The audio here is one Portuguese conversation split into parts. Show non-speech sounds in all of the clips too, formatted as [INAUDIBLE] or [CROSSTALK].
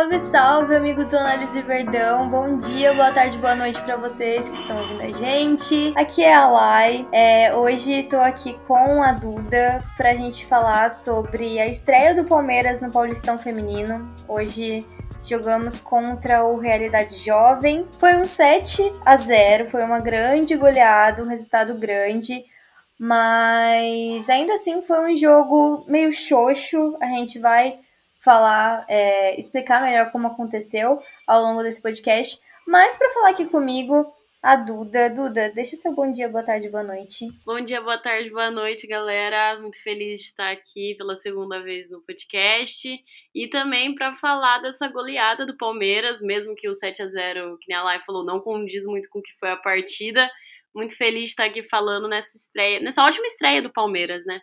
Salve, salve, amigos do Análise Verdão. Bom dia, boa tarde, boa noite para vocês que estão ouvindo a gente. Aqui é a Lai. É, hoje tô aqui com a Duda pra gente falar sobre a estreia do Palmeiras no Paulistão Feminino. Hoje jogamos contra o Realidade Jovem. Foi um 7 a 0, foi uma grande goleada, um resultado grande. Mas ainda assim foi um jogo meio xoxo. A gente vai falar, é, explicar melhor como aconteceu ao longo desse podcast. Mas para falar aqui comigo, a Duda. Duda, deixa seu bom dia, boa tarde, boa noite. Bom dia, boa tarde, boa noite, galera. Muito feliz de estar aqui pela segunda vez no podcast e também para falar dessa goleada do Palmeiras, mesmo que o 7 a 0 que nem a Lai falou, não condiz muito com o que foi a partida. Muito feliz de estar aqui falando nessa estreia, nessa ótima estreia do Palmeiras, né?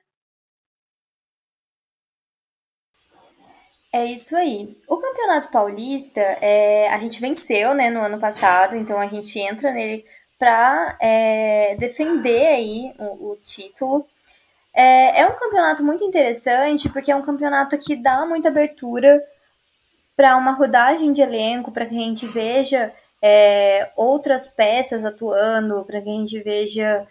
É isso aí. O Campeonato Paulista, é, a gente venceu né, no ano passado, então a gente entra nele para é, defender aí o, o título. É, é, um campeonato muito interessante porque é um campeonato que dá muita abertura para uma rodagem de elenco, para que a gente veja é, outras peças atuando, para que a gente veja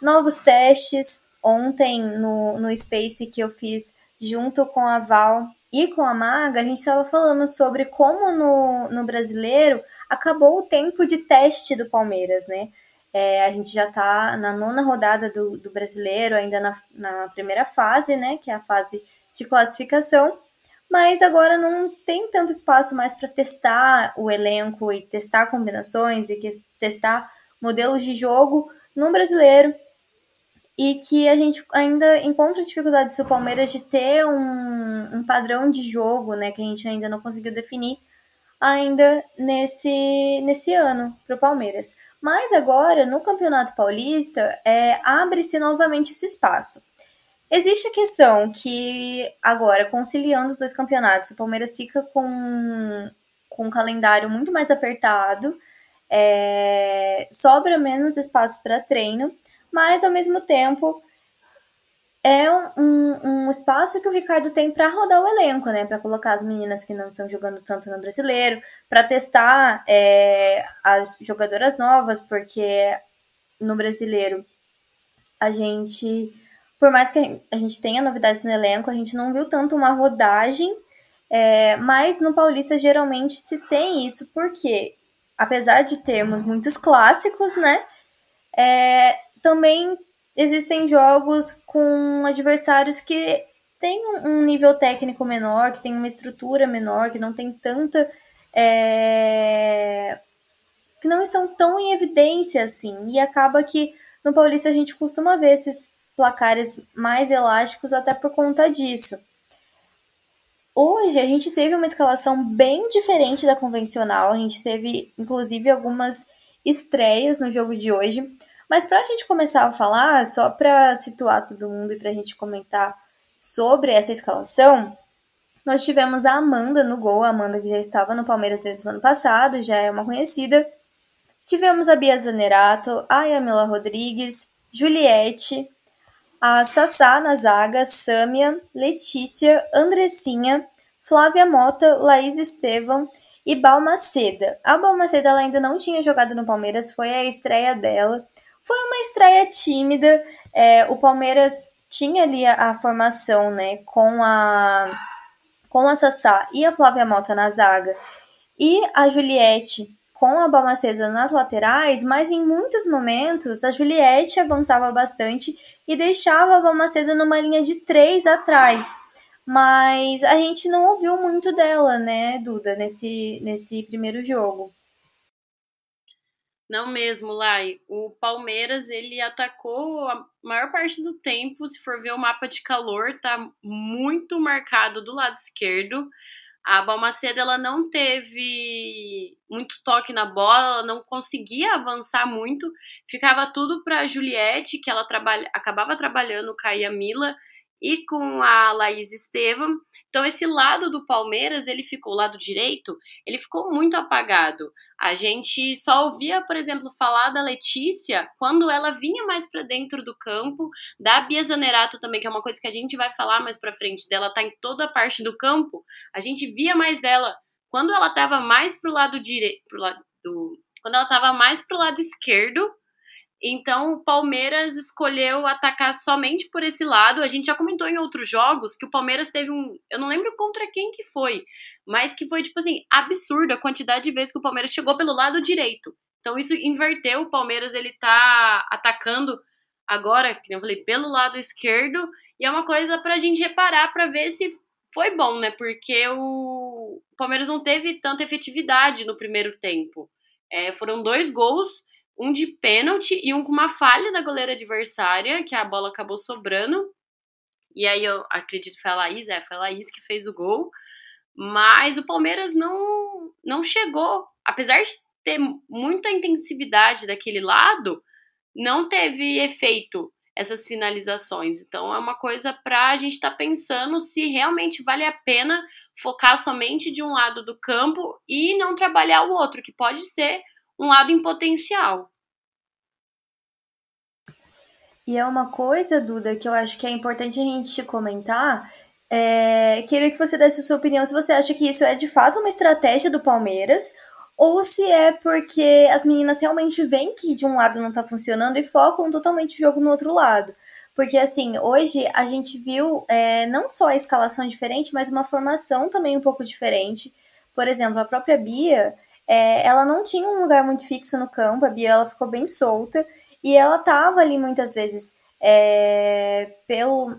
novos testes. Ontem no, no Space que eu fiz junto com a Val e com a Maga, a gente estava falando sobre como no, no brasileiro acabou o tempo de teste do Palmeiras, né? É, a gente já está na nona rodada do, do brasileiro, ainda na, na primeira fase, né? Que é a fase de classificação. Mas agora não tem tanto espaço mais para testar o elenco e testar combinações e testar modelos de jogo no brasileiro e que a gente ainda encontra dificuldades do Palmeiras de ter um, um padrão de jogo, né, que a gente ainda não conseguiu definir ainda nesse, nesse ano para o Palmeiras. Mas agora, no Campeonato Paulista, é, abre-se novamente esse espaço. Existe a questão que, agora, conciliando os dois campeonatos, o Palmeiras fica com, com um calendário muito mais apertado, é, sobra menos espaço para treino, mas ao mesmo tempo é um, um espaço que o Ricardo tem para rodar o elenco, né? Para colocar as meninas que não estão jogando tanto no brasileiro, para testar é, as jogadoras novas, porque no brasileiro a gente, por mais que a gente tenha novidades no elenco, a gente não viu tanto uma rodagem, é, mas no Paulista geralmente se tem isso, porque apesar de termos muitos clássicos, né? É, também existem jogos com adversários que têm um nível técnico menor, que tem uma estrutura menor, que não tem tanta. É... que não estão tão em evidência assim. E acaba que no Paulista a gente costuma ver esses placares mais elásticos até por conta disso. Hoje a gente teve uma escalação bem diferente da convencional, a gente teve inclusive algumas estreias no jogo de hoje. Mas para a gente começar a falar, só para situar todo mundo e para a gente comentar sobre essa escalação, nós tivemos a Amanda no gol, a Amanda que já estava no Palmeiras desde o ano passado, já é uma conhecida. Tivemos a Bia Zanerato, a Yamila Rodrigues, Juliette, a Sassá na zaga, Sâmia, Letícia, Andressinha, Flávia Mota, Laís Estevam e Balmaceda. A Balmaceda ela ainda não tinha jogado no Palmeiras, foi a estreia dela. Foi uma estreia tímida. É, o Palmeiras tinha ali a, a, formação, né, com a com a Sassá e a Flávia Mota na zaga e a Juliette com a Balmaceda nas laterais, mas em muitos momentos a Juliette avançava bastante e deixava a Balmaceda numa linha de três atrás. Mas a gente não ouviu muito dela, né, Duda, nesse, nesse primeiro jogo. Não mesmo, Lai. O Palmeiras, ele atacou a maior parte do tempo, se for ver o mapa de calor, tá muito marcado do lado esquerdo. A Balmaceda, ela não teve muito toque na bola, ela não conseguia avançar muito. Ficava tudo para a Juliette, que ela trabalha, acabava trabalhando com a Yamila e com a Laís Estevam. Então esse lado do Palmeiras, ele ficou, o lado direito, ele ficou muito apagado. A gente só ouvia, por exemplo, falar da Letícia quando ela vinha mais para dentro do campo, da Bia Zanerato também, que é uma coisa que a gente vai falar mais para frente, dela tá em toda a parte do campo. A gente via mais dela quando ela estava mais pro lado direito, lado do, quando ela estava mais pro lado esquerdo, então o Palmeiras escolheu atacar somente por esse lado. A gente já comentou em outros jogos que o Palmeiras teve um, eu não lembro contra quem que foi, mas que foi tipo assim, absurda a quantidade de vezes que o Palmeiras chegou pelo lado direito. Então isso inverteu, o Palmeiras ele tá atacando agora, que eu falei, pelo lado esquerdo, e é uma coisa pra gente reparar para ver se foi bom, né? Porque o Palmeiras não teve tanta efetividade no primeiro tempo. É, foram dois gols um de pênalti e um com uma falha da goleira adversária, que a bola acabou sobrando. E aí eu acredito que foi a Laís, é, foi a Laís que fez o gol. Mas o Palmeiras não, não chegou, apesar de ter muita intensividade daquele lado, não teve efeito essas finalizações. Então é uma coisa para a gente estar tá pensando se realmente vale a pena focar somente de um lado do campo e não trabalhar o outro, que pode ser um lado em potencial. E é uma coisa, Duda, que eu acho que é importante a gente comentar. É, queria que você desse a sua opinião se você acha que isso é de fato uma estratégia do Palmeiras ou se é porque as meninas realmente veem que de um lado não tá funcionando e focam totalmente o jogo no outro lado. Porque, assim, hoje a gente viu é, não só a escalação diferente, mas uma formação também um pouco diferente. Por exemplo, a própria Bia, é, ela não tinha um lugar muito fixo no campo, a Bia ela ficou bem solta e ela tava ali muitas vezes é, pelo,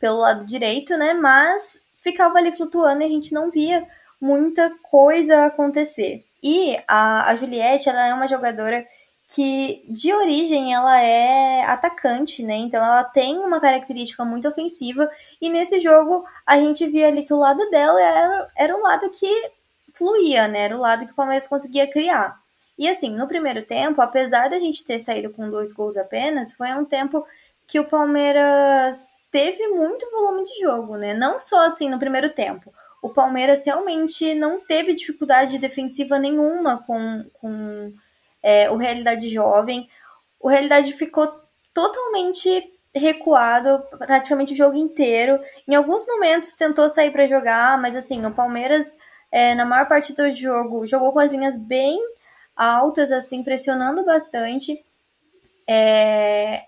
pelo lado direito, né? Mas ficava ali flutuando e a gente não via muita coisa acontecer. E a, a Juliette, ela é uma jogadora que de origem ela é atacante, né? Então ela tem uma característica muito ofensiva e nesse jogo a gente via ali que o lado dela era, era um lado que fluía, né? Era o lado que o Palmeiras conseguia criar. E assim, no primeiro tempo, apesar da gente ter saído com dois gols apenas, foi um tempo que o Palmeiras teve muito volume de jogo, né? Não só assim no primeiro tempo. O Palmeiras realmente não teve dificuldade defensiva nenhuma com, com é, o Realidade Jovem. O Realidade ficou totalmente recuado praticamente o jogo inteiro. Em alguns momentos tentou sair para jogar, mas assim, o Palmeiras é, na maior parte do jogo, jogou com as linhas bem altas, assim, pressionando bastante. É,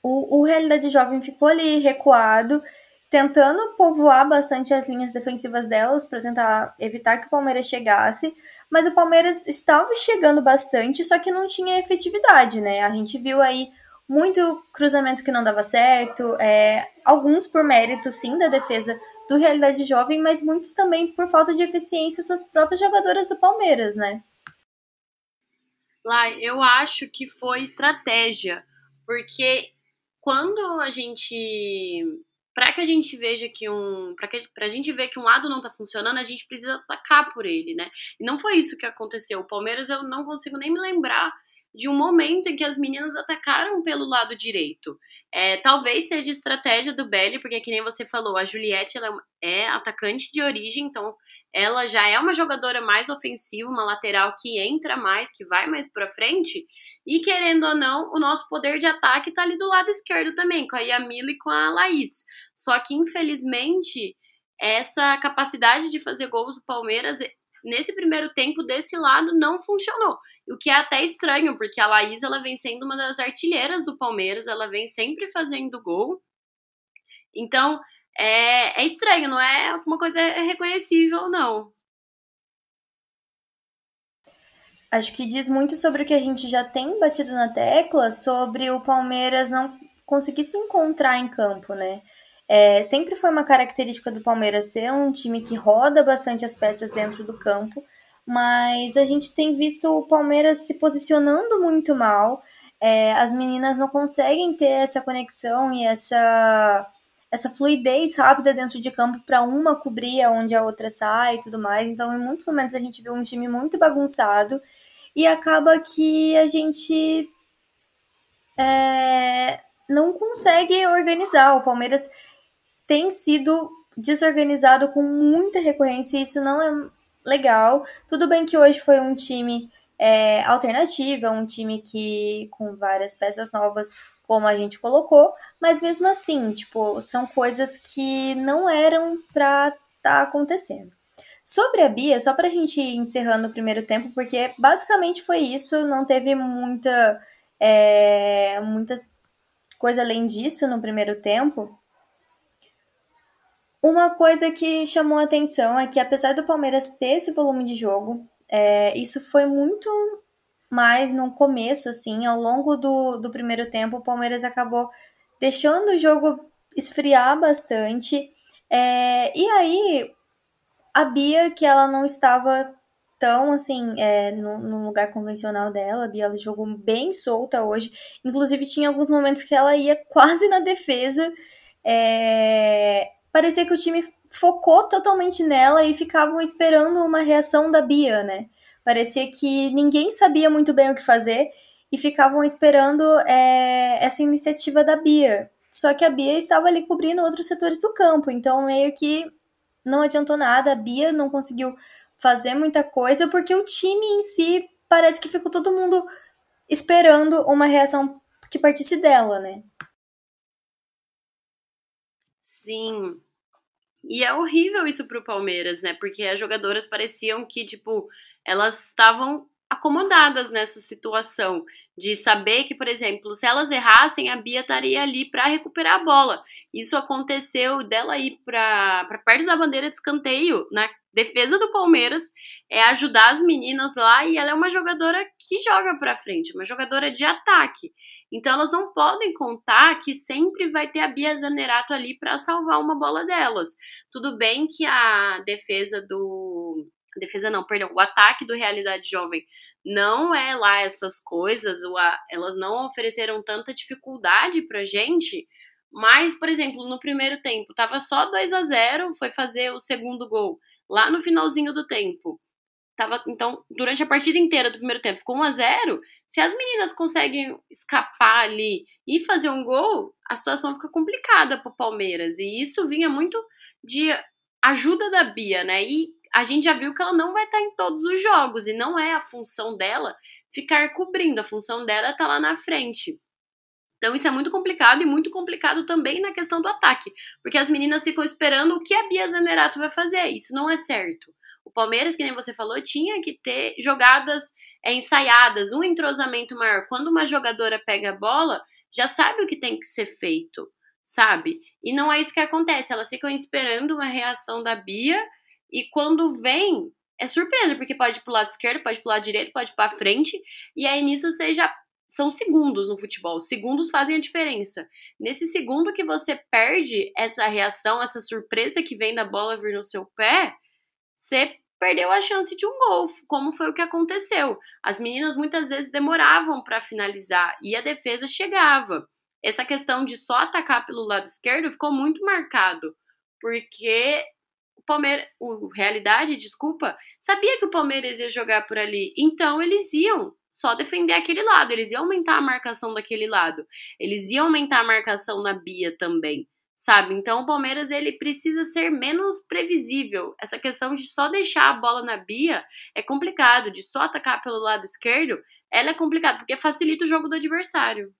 o, o Realidade Jovem ficou ali recuado, tentando povoar bastante as linhas defensivas delas para tentar evitar que o Palmeiras chegasse, mas o Palmeiras estava chegando bastante, só que não tinha efetividade, né? A gente viu aí muito cruzamento que não dava certo, é, alguns por mérito, sim, da defesa do Realidade Jovem, mas muitos também por falta de eficiência das próprias jogadoras do Palmeiras, né? Lá, eu acho que foi estratégia, porque quando a gente para que a gente veja que um. para que pra gente ver que um lado não tá funcionando, a gente precisa atacar por ele, né? E não foi isso que aconteceu. O Palmeiras eu não consigo nem me lembrar de um momento em que as meninas atacaram pelo lado direito. É, talvez seja estratégia do Belly, porque que nem você falou, a Juliette ela é atacante de origem, então ela já é uma jogadora mais ofensiva, uma lateral que entra mais, que vai mais para frente. E querendo ou não, o nosso poder de ataque tá ali do lado esquerdo também, com a Yamila e com a Laís. Só que infelizmente essa capacidade de fazer gols do Palmeiras nesse primeiro tempo desse lado não funcionou. O que é até estranho, porque a Laís ela vem sendo uma das artilheiras do Palmeiras, ela vem sempre fazendo gol. Então, é, é estranho, não é uma coisa reconhecível, não. Acho que diz muito sobre o que a gente já tem batido na tecla sobre o Palmeiras não conseguir se encontrar em campo, né? É, sempre foi uma característica do Palmeiras ser um time que roda bastante as peças dentro do campo, mas a gente tem visto o Palmeiras se posicionando muito mal. É, as meninas não conseguem ter essa conexão e essa, essa fluidez rápida dentro de campo para uma cobrir onde a outra sai e tudo mais. Então, em muitos momentos, a gente viu um time muito bagunçado e acaba que a gente é, não consegue organizar. O Palmeiras tem sido desorganizado com muita recorrência e isso não é legal. Tudo bem que hoje foi um time é, alternativo, é um time que com várias peças novas, como a gente colocou, mas mesmo assim, tipo, são coisas que não eram para estar tá acontecendo. Sobre a Bia, só pra gente ir encerrando o primeiro tempo, porque basicamente foi isso, não teve muita, é, muita coisa além disso no primeiro tempo. Uma coisa que chamou atenção é que, apesar do Palmeiras ter esse volume de jogo, é, isso foi muito mais no começo, assim, ao longo do, do primeiro tempo, o Palmeiras acabou deixando o jogo esfriar bastante. É, e aí, a Bia, que ela não estava tão assim é, no, no, lugar convencional dela, a Bia ela jogou bem solta hoje. Inclusive, tinha alguns momentos que ela ia [LAUGHS] quase na defesa. É, parecia que o time focou totalmente nela e ficavam esperando uma reação da Bia, né? Parecia que ninguém sabia muito bem o que fazer e ficavam esperando é, essa iniciativa da Bia. Só que a Bia estava ali cobrindo outros setores do campo, então meio que não adiantou nada. A Bia não conseguiu fazer muita coisa porque o time em si parece que ficou todo mundo esperando uma reação que partisse dela, né? Sim. E é horrível isso pro Palmeiras, né? Porque as jogadoras pareciam que, tipo, elas estavam acomodadas nessa situação de saber que, por exemplo, se elas errassem, a Bia estaria ali para recuperar a bola. Isso aconteceu dela ir para perto da bandeira de escanteio, na defesa do Palmeiras, é ajudar as meninas lá e ela é uma jogadora que joga para frente, uma jogadora de ataque. Então elas não podem contar que sempre vai ter a Bia Zanerato ali para salvar uma bola delas. Tudo bem que a defesa do a defesa não, perdão, o ataque do Realidade Jovem não é lá essas coisas, elas não ofereceram tanta dificuldade pra gente, mas, por exemplo, no primeiro tempo tava só 2 a 0 foi fazer o segundo gol lá no finalzinho do tempo. Tava, então, durante a partida inteira do primeiro tempo, ficou 1 a 0 se as meninas conseguem escapar ali e fazer um gol, a situação fica complicada pro Palmeiras. E isso vinha muito de ajuda da Bia, né? E a gente já viu que ela não vai estar em todos os jogos e não é a função dela ficar cobrindo, a função dela é estar lá na frente. Então isso é muito complicado e muito complicado também na questão do ataque, porque as meninas ficam esperando o que a Bia Zanerato vai fazer. Isso não é certo. O Palmeiras, que nem você falou, tinha que ter jogadas é, ensaiadas, um entrosamento maior. Quando uma jogadora pega a bola, já sabe o que tem que ser feito, sabe? E não é isso que acontece. Elas ficam esperando uma reação da Bia e quando vem, é surpresa, porque pode ir pro lado esquerdo, pode ir pro lado direito, pode pra frente. E aí nisso você já. São segundos no futebol. Segundos fazem a diferença. Nesse segundo que você perde essa reação, essa surpresa que vem da bola vir no seu pé, você perdeu a chance de um gol, como foi o que aconteceu. As meninas muitas vezes demoravam para finalizar e a defesa chegava. Essa questão de só atacar pelo lado esquerdo ficou muito marcado, porque o Palmeiras, o Realidade, desculpa, sabia que o Palmeiras ia jogar por ali, então eles iam só defender aquele lado, eles iam aumentar a marcação daquele lado, eles iam aumentar a marcação na Bia também sabe? Então o Palmeiras ele precisa ser menos previsível. Essa questão de só deixar a bola na Bia é complicado, de só atacar pelo lado esquerdo, ela é complicado porque facilita o jogo do adversário.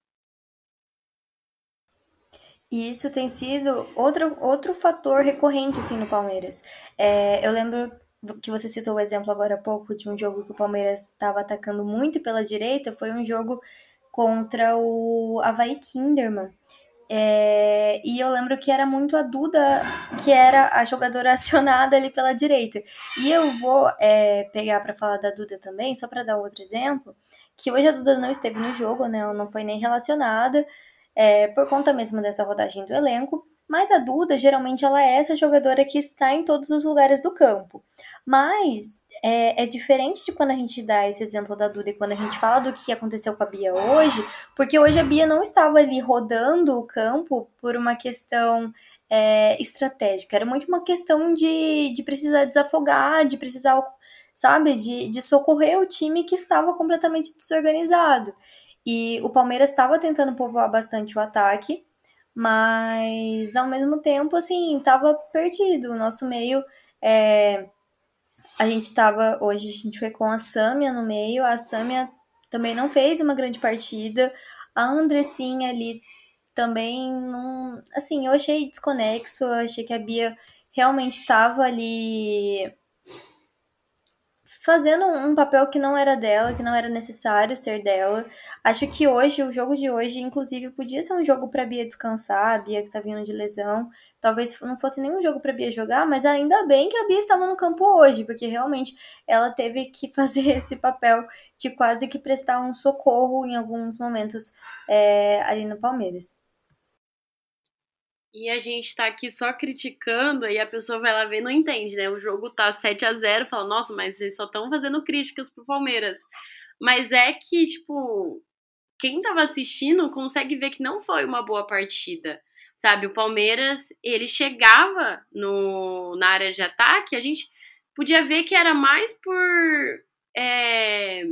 E isso tem sido outro, outro fator recorrente assim no Palmeiras. É, eu lembro que você citou o exemplo agora há pouco de um jogo que o Palmeiras estava atacando muito pela direita, foi um jogo contra o Havaí Kinderman. É, e eu lembro que era muito a Duda que era a jogadora [LAUGHS] acionada ali pela direita. E eu vou é, pegar para falar da Duda também, só para dar outro exemplo, que hoje a Duda não esteve no jogo, né? Ela não foi nem relacionada, é, por conta mesmo dessa rodagem do elenco. Mas a Duda, geralmente, ela é essa jogadora que está em todos os lugares do campo. Mas é, é, diferente de quando a gente dá esse exemplo da Duda e quando a gente fala do que aconteceu com a Bia hoje, porque hoje a Bia não estava ali rodando o campo por uma questão é, estratégica, era muito uma questão de, de precisar desafogar, de precisar, sabe, de, de socorrer o time que estava completamente desorganizado. E o Palmeiras estava tentando povoar bastante o ataque, mas ao mesmo tempo, assim, estava perdido. O nosso meio. É, a gente estava hoje a gente foi com a Sâmia no meio, a Sâmia também não fez uma grande partida, a Andressinha ali também não, assim, eu achei desconexo, eu achei que a Bia realmente estava ali fazendo um papel que não era dela, que não era necessário ser dela. Acho que hoje, o jogo de hoje, inclusive, podia ser um jogo pra Bia descansar, a Bia que tá vindo de lesão. Talvez não fosse nenhum jogo pra Bia jogar, mas ainda bem que a Bia estava no campo hoje, porque realmente ela teve que [LAUGHS] fazer esse papel de quase que prestar um socorro em alguns momentos é, ali no Palmeiras e a gente tá aqui só criticando, aí a pessoa vai lá ver e não entende, né? O jogo tá 7 a 0 fala, nossa, mas eles só estão fazendo críticas pro Palmeiras. Mas é que, tipo, quem tava assistindo consegue ver que não foi uma boa partida. Sabe, o Palmeiras, ele chegava no, na área de ataque, a gente podia ver que era mais por é,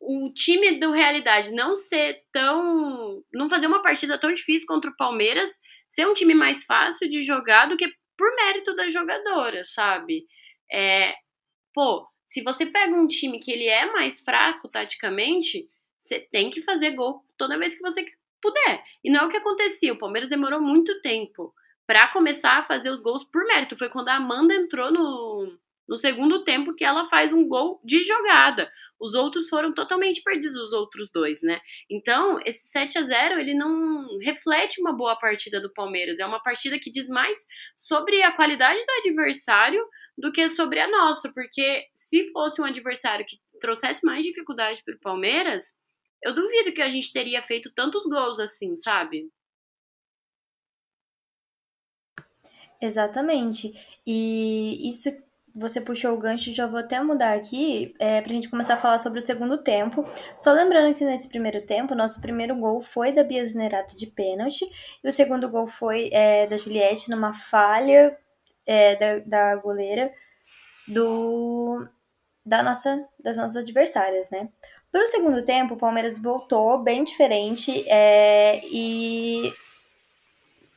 o time do Realidade não ser tão. não fazer uma partida tão difícil contra o Palmeiras ser um time mais fácil de jogar do que por mérito das jogadoras, sabe? É, pô, se você pega um time que ele é mais fraco taticamente, você tem que fazer gol toda vez que você puder. E não é o que acontecia. O Palmeiras demorou muito tempo para começar a fazer os gols por mérito. Foi quando a Amanda entrou no, no segundo tempo que ela faz um gol de jogada. Os outros foram totalmente perdidos, os outros dois, né? Então, esse 7 a 0 ele não reflete uma boa partida do Palmeiras. É uma partida que diz mais sobre a qualidade do adversário do que sobre a nossa. Porque se fosse um adversário que trouxesse mais dificuldade para o Palmeiras, eu duvido que a gente teria feito tantos gols assim, sabe? Exatamente. E isso você puxou o gancho, já vou até mudar aqui é, pra gente começar a falar sobre o segundo tempo. Só lembrando que nesse primeiro tempo, nosso primeiro gol foi da Bia Zinerato de pênalti, e o segundo gol foi é, da Juliette numa falha é, da, da goleira do da nossa, das nossas adversárias, né? Para o segundo tempo, o Palmeiras voltou bem diferente é, e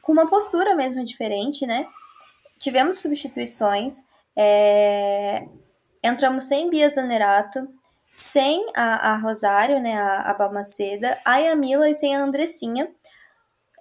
com uma postura mesmo diferente, né? Tivemos substituições, é, entramos sem Bia Zanerato, sem a, a, Rosário, né, a, a Balmaceda, a Yamila e sem a Andressinha.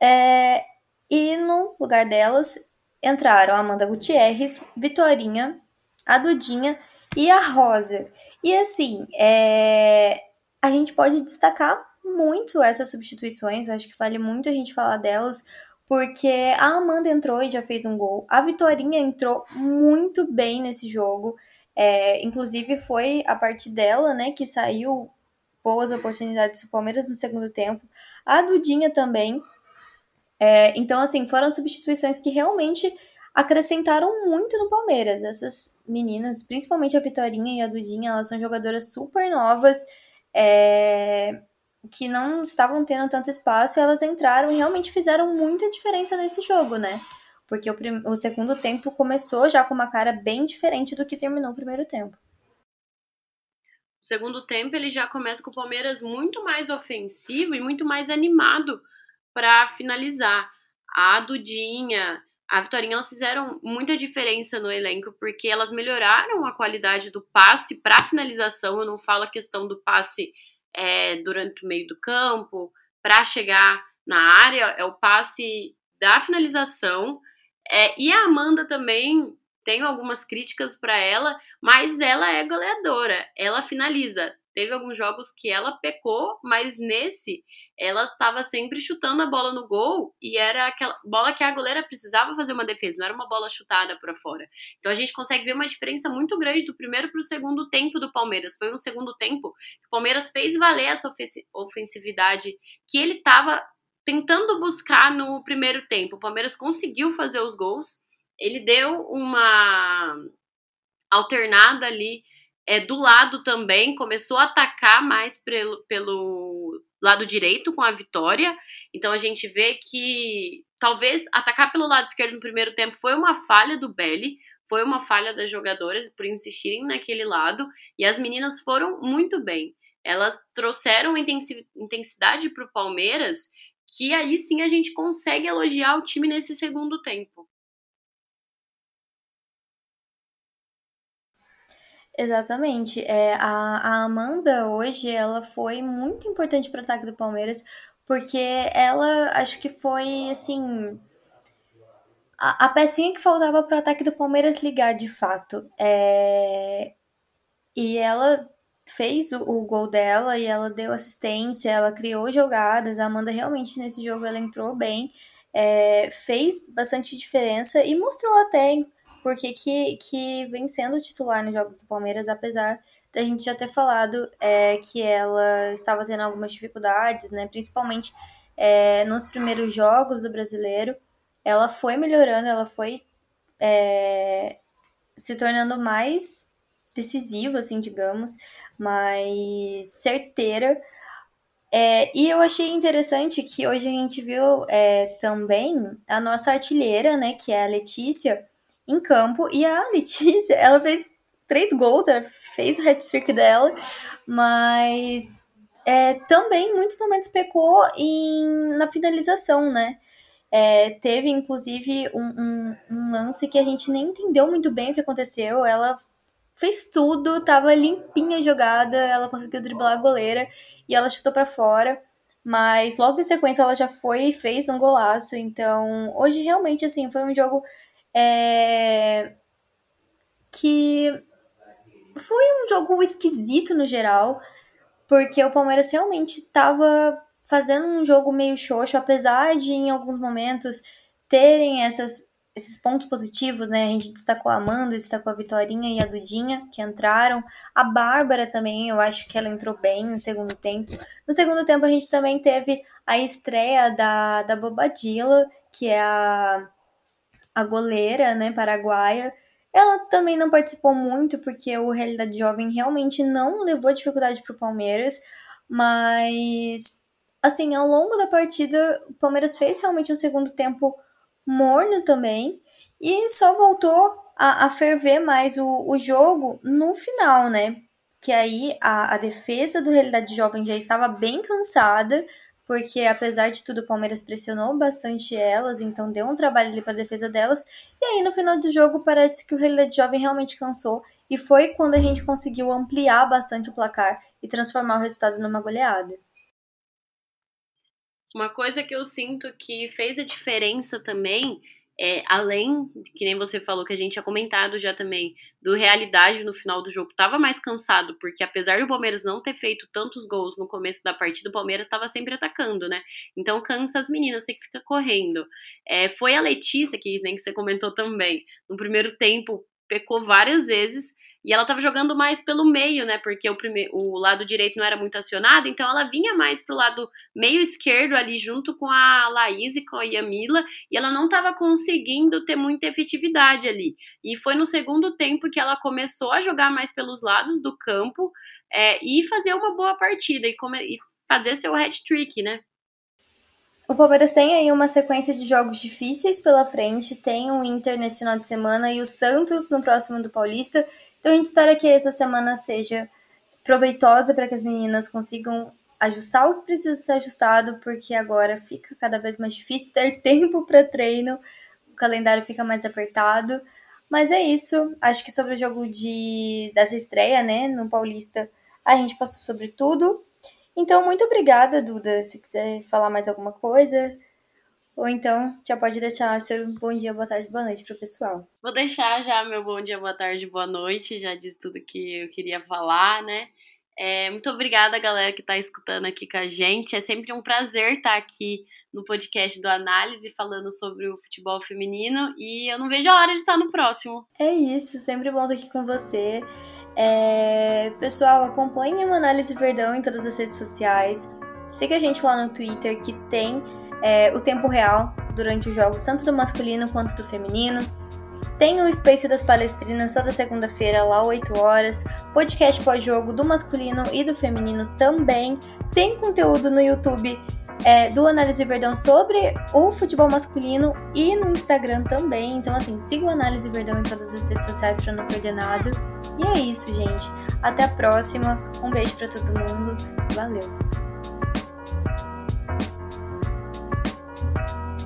É, e no lugar delas entraram a Amanda Gutierrez, Vitorinha, a Dudinha e a Rosa. E assim, é, a gente pode destacar muito essas substituições, eu acho que vale muito a gente falar delas, porque a Amanda entrou e já fez um gol. A Vitorinha entrou muito bem nesse jogo. É, inclusive foi a partir dela, né, que saiu boas oportunidades do Palmeiras no segundo tempo. A Dudinha também. É, então, assim, foram substituições que realmente acrescentaram muito no Palmeiras. Essas meninas, principalmente a Vitorinha e a Dudinha, elas são jogadoras super novas. É, que não estavam tendo tanto espaço, elas entraram e realmente fizeram muita diferença nesse jogo, né? Porque o, prim... o segundo tempo começou já com uma cara bem diferente do que terminou o primeiro tempo. O segundo tempo ele já começa com o Palmeiras muito mais ofensivo e muito mais animado para finalizar. A Dudinha, a Vitorinha, elas fizeram muita diferença no elenco porque elas melhoraram a qualidade do passe para finalização. Eu não falo a questão do passe é, durante o meio do campo, para chegar na área, é o passe da finalização. É, e a Amanda também, tenho algumas críticas para ela, mas ela é goleadora, ela finaliza. Teve alguns jogos que ela pecou, mas nesse ela estava sempre chutando a bola no gol e era aquela bola que a goleira precisava fazer uma defesa, não era uma bola chutada para fora. Então a gente consegue ver uma diferença muito grande do primeiro para o segundo tempo do Palmeiras. Foi um segundo tempo que o Palmeiras fez valer essa ofensividade que ele estava tentando buscar no primeiro tempo. O Palmeiras conseguiu fazer os gols, ele deu uma alternada ali é, do lado também, começou a atacar mais pelo, pelo lado direito com a vitória. Então a gente vê que talvez atacar pelo lado esquerdo no primeiro tempo foi uma falha do Belly, foi uma falha das jogadoras por insistirem naquele lado, e as meninas foram muito bem. Elas trouxeram intensidade para o Palmeiras, que aí sim a gente consegue elogiar o time nesse segundo tempo. Exatamente. É, a, a Amanda hoje, ela foi muito importante para o ataque do Palmeiras, porque ela acho que foi assim a, a pecinha que faltava para o ataque do Palmeiras ligar de fato. É, e ela fez o, o, gol dela e ela deu assistência, ela criou jogadas. A Amanda realmente nesse jogo ela entrou bem, é, fez bastante diferença e mostrou até porque que, que vem sendo titular nos jogos do Palmeiras, apesar da gente já ter falado é, que ela estava tendo algumas dificuldades, né? Principalmente é, nos primeiros jogos do brasileiro. Ela foi melhorando, ela foi é, se tornando mais decisiva, assim, digamos, mais certeira. É, e eu achei interessante que hoje a gente viu é, também a nossa artilheira, né, que é a Letícia, em campo. E a Letícia, [LAUGHS] ela fez três gols, ela fez o hat-trick dela, mas é, também muitos momentos pecou em, na finalização, né? É, teve, inclusive, um, um, um, lance que a gente nem entendeu muito bem o que aconteceu. Ela fez tudo, tava limpinha a jogada, ela conseguiu driblar a goleira e ela chutou para fora. Mas logo em sequência ela já foi e fez um golaço. Então, hoje realmente, assim, foi um jogo é, que foi um jogo esquisito no geral, porque o Palmeiras realmente estava fazendo um jogo meio xoxo, apesar de em alguns momentos terem essas, esses pontos positivos, né? A gente destacou a Amanda, destacou a Vitorinha e a Dudinha, que entraram. A Bárbara também, eu acho que ela entrou bem no segundo tempo. No segundo tempo, a gente também teve a estreia da, da Bobadilla, que é a, a goleira, né, paraguaia, ela também não participou muito, porque o Realidade Jovem realmente não levou dificuldade para o Palmeiras, mas, assim, ao longo da partida, o Palmeiras fez realmente um segundo tempo morno também, e só voltou a, a ferver mais o, o jogo no final, né? Que aí a, a defesa do Realidade Jovem já estava bem cansada, porque apesar de tudo o Palmeiras pressionou bastante elas, então deu um trabalho ali para a defesa delas. E aí no final do jogo parece que o Realidade Jovem realmente cansou e foi quando a gente conseguiu ampliar bastante o placar e transformar o resultado numa goleada. Uma coisa que eu sinto que fez a diferença também é, além, que nem você falou, que a gente tinha comentado já também, do realidade no final do jogo, tava mais cansado, porque apesar do Palmeiras não ter feito tantos gols no começo da partida, o Palmeiras estava sempre atacando, né? Então cansa as meninas, tem que ficar correndo. É, foi a Letícia, que nem que você comentou também, no primeiro tempo, pecou várias vezes, e ela estava jogando mais pelo meio, né? Porque o, primeiro, o lado direito não era muito acionado, então ela vinha mais pro lado meio esquerdo ali junto com a Laís e com a Yamila, e ela não estava conseguindo ter muita efetividade ali. E foi no segundo tempo que ela começou a jogar mais pelos lados do campo é, e fazer uma boa partida e, come, e fazer seu hat-trick, né? O Palmeiras tem aí uma sequência de jogos difíceis pela frente, tem o Inter nesse final de semana e o Santos no próximo do Paulista. Então a gente espera que essa semana seja proveitosa para que as meninas consigam ajustar o que precisa ser ajustado, porque agora fica cada vez mais difícil ter [LAUGHS] tempo para treino, o calendário fica mais apertado. Mas é isso, acho que sobre o jogo de dessa estreia, né, no Paulista, a gente passou sobre tudo. Então, muito obrigada, Duda. Se quiser falar mais alguma coisa, ou então já pode deixar seu bom dia, boa tarde, boa noite para o pessoal. Vou deixar já meu bom dia, boa tarde, boa noite. Já disse tudo que eu queria falar, né? É, muito obrigada, galera, que está escutando aqui com a gente. É sempre um prazer estar tá aqui no podcast do Análise falando sobre o futebol feminino e eu não vejo a hora de estar no próximo. É isso, sempre bom estar aqui com você. É... Pessoal, acompanhe a Análise Verdão em todas as redes sociais. Siga a gente lá no Twitter, que tem é, o tempo real durante os jogos, tanto do masculino quanto do feminino. Tem o Space das Palestrinas toda segunda-feira, lá 8 horas. Podcast pós-jogo do masculino e do feminino também. Tem conteúdo no YouTube é, do Análise Verdão sobre o futebol masculino e no Instagram também. Então, assim, siga o Análise Verdão em todas as redes sociais para não perder nada. E é isso, gente. Até a próxima. Um beijo para todo mundo. Valeu!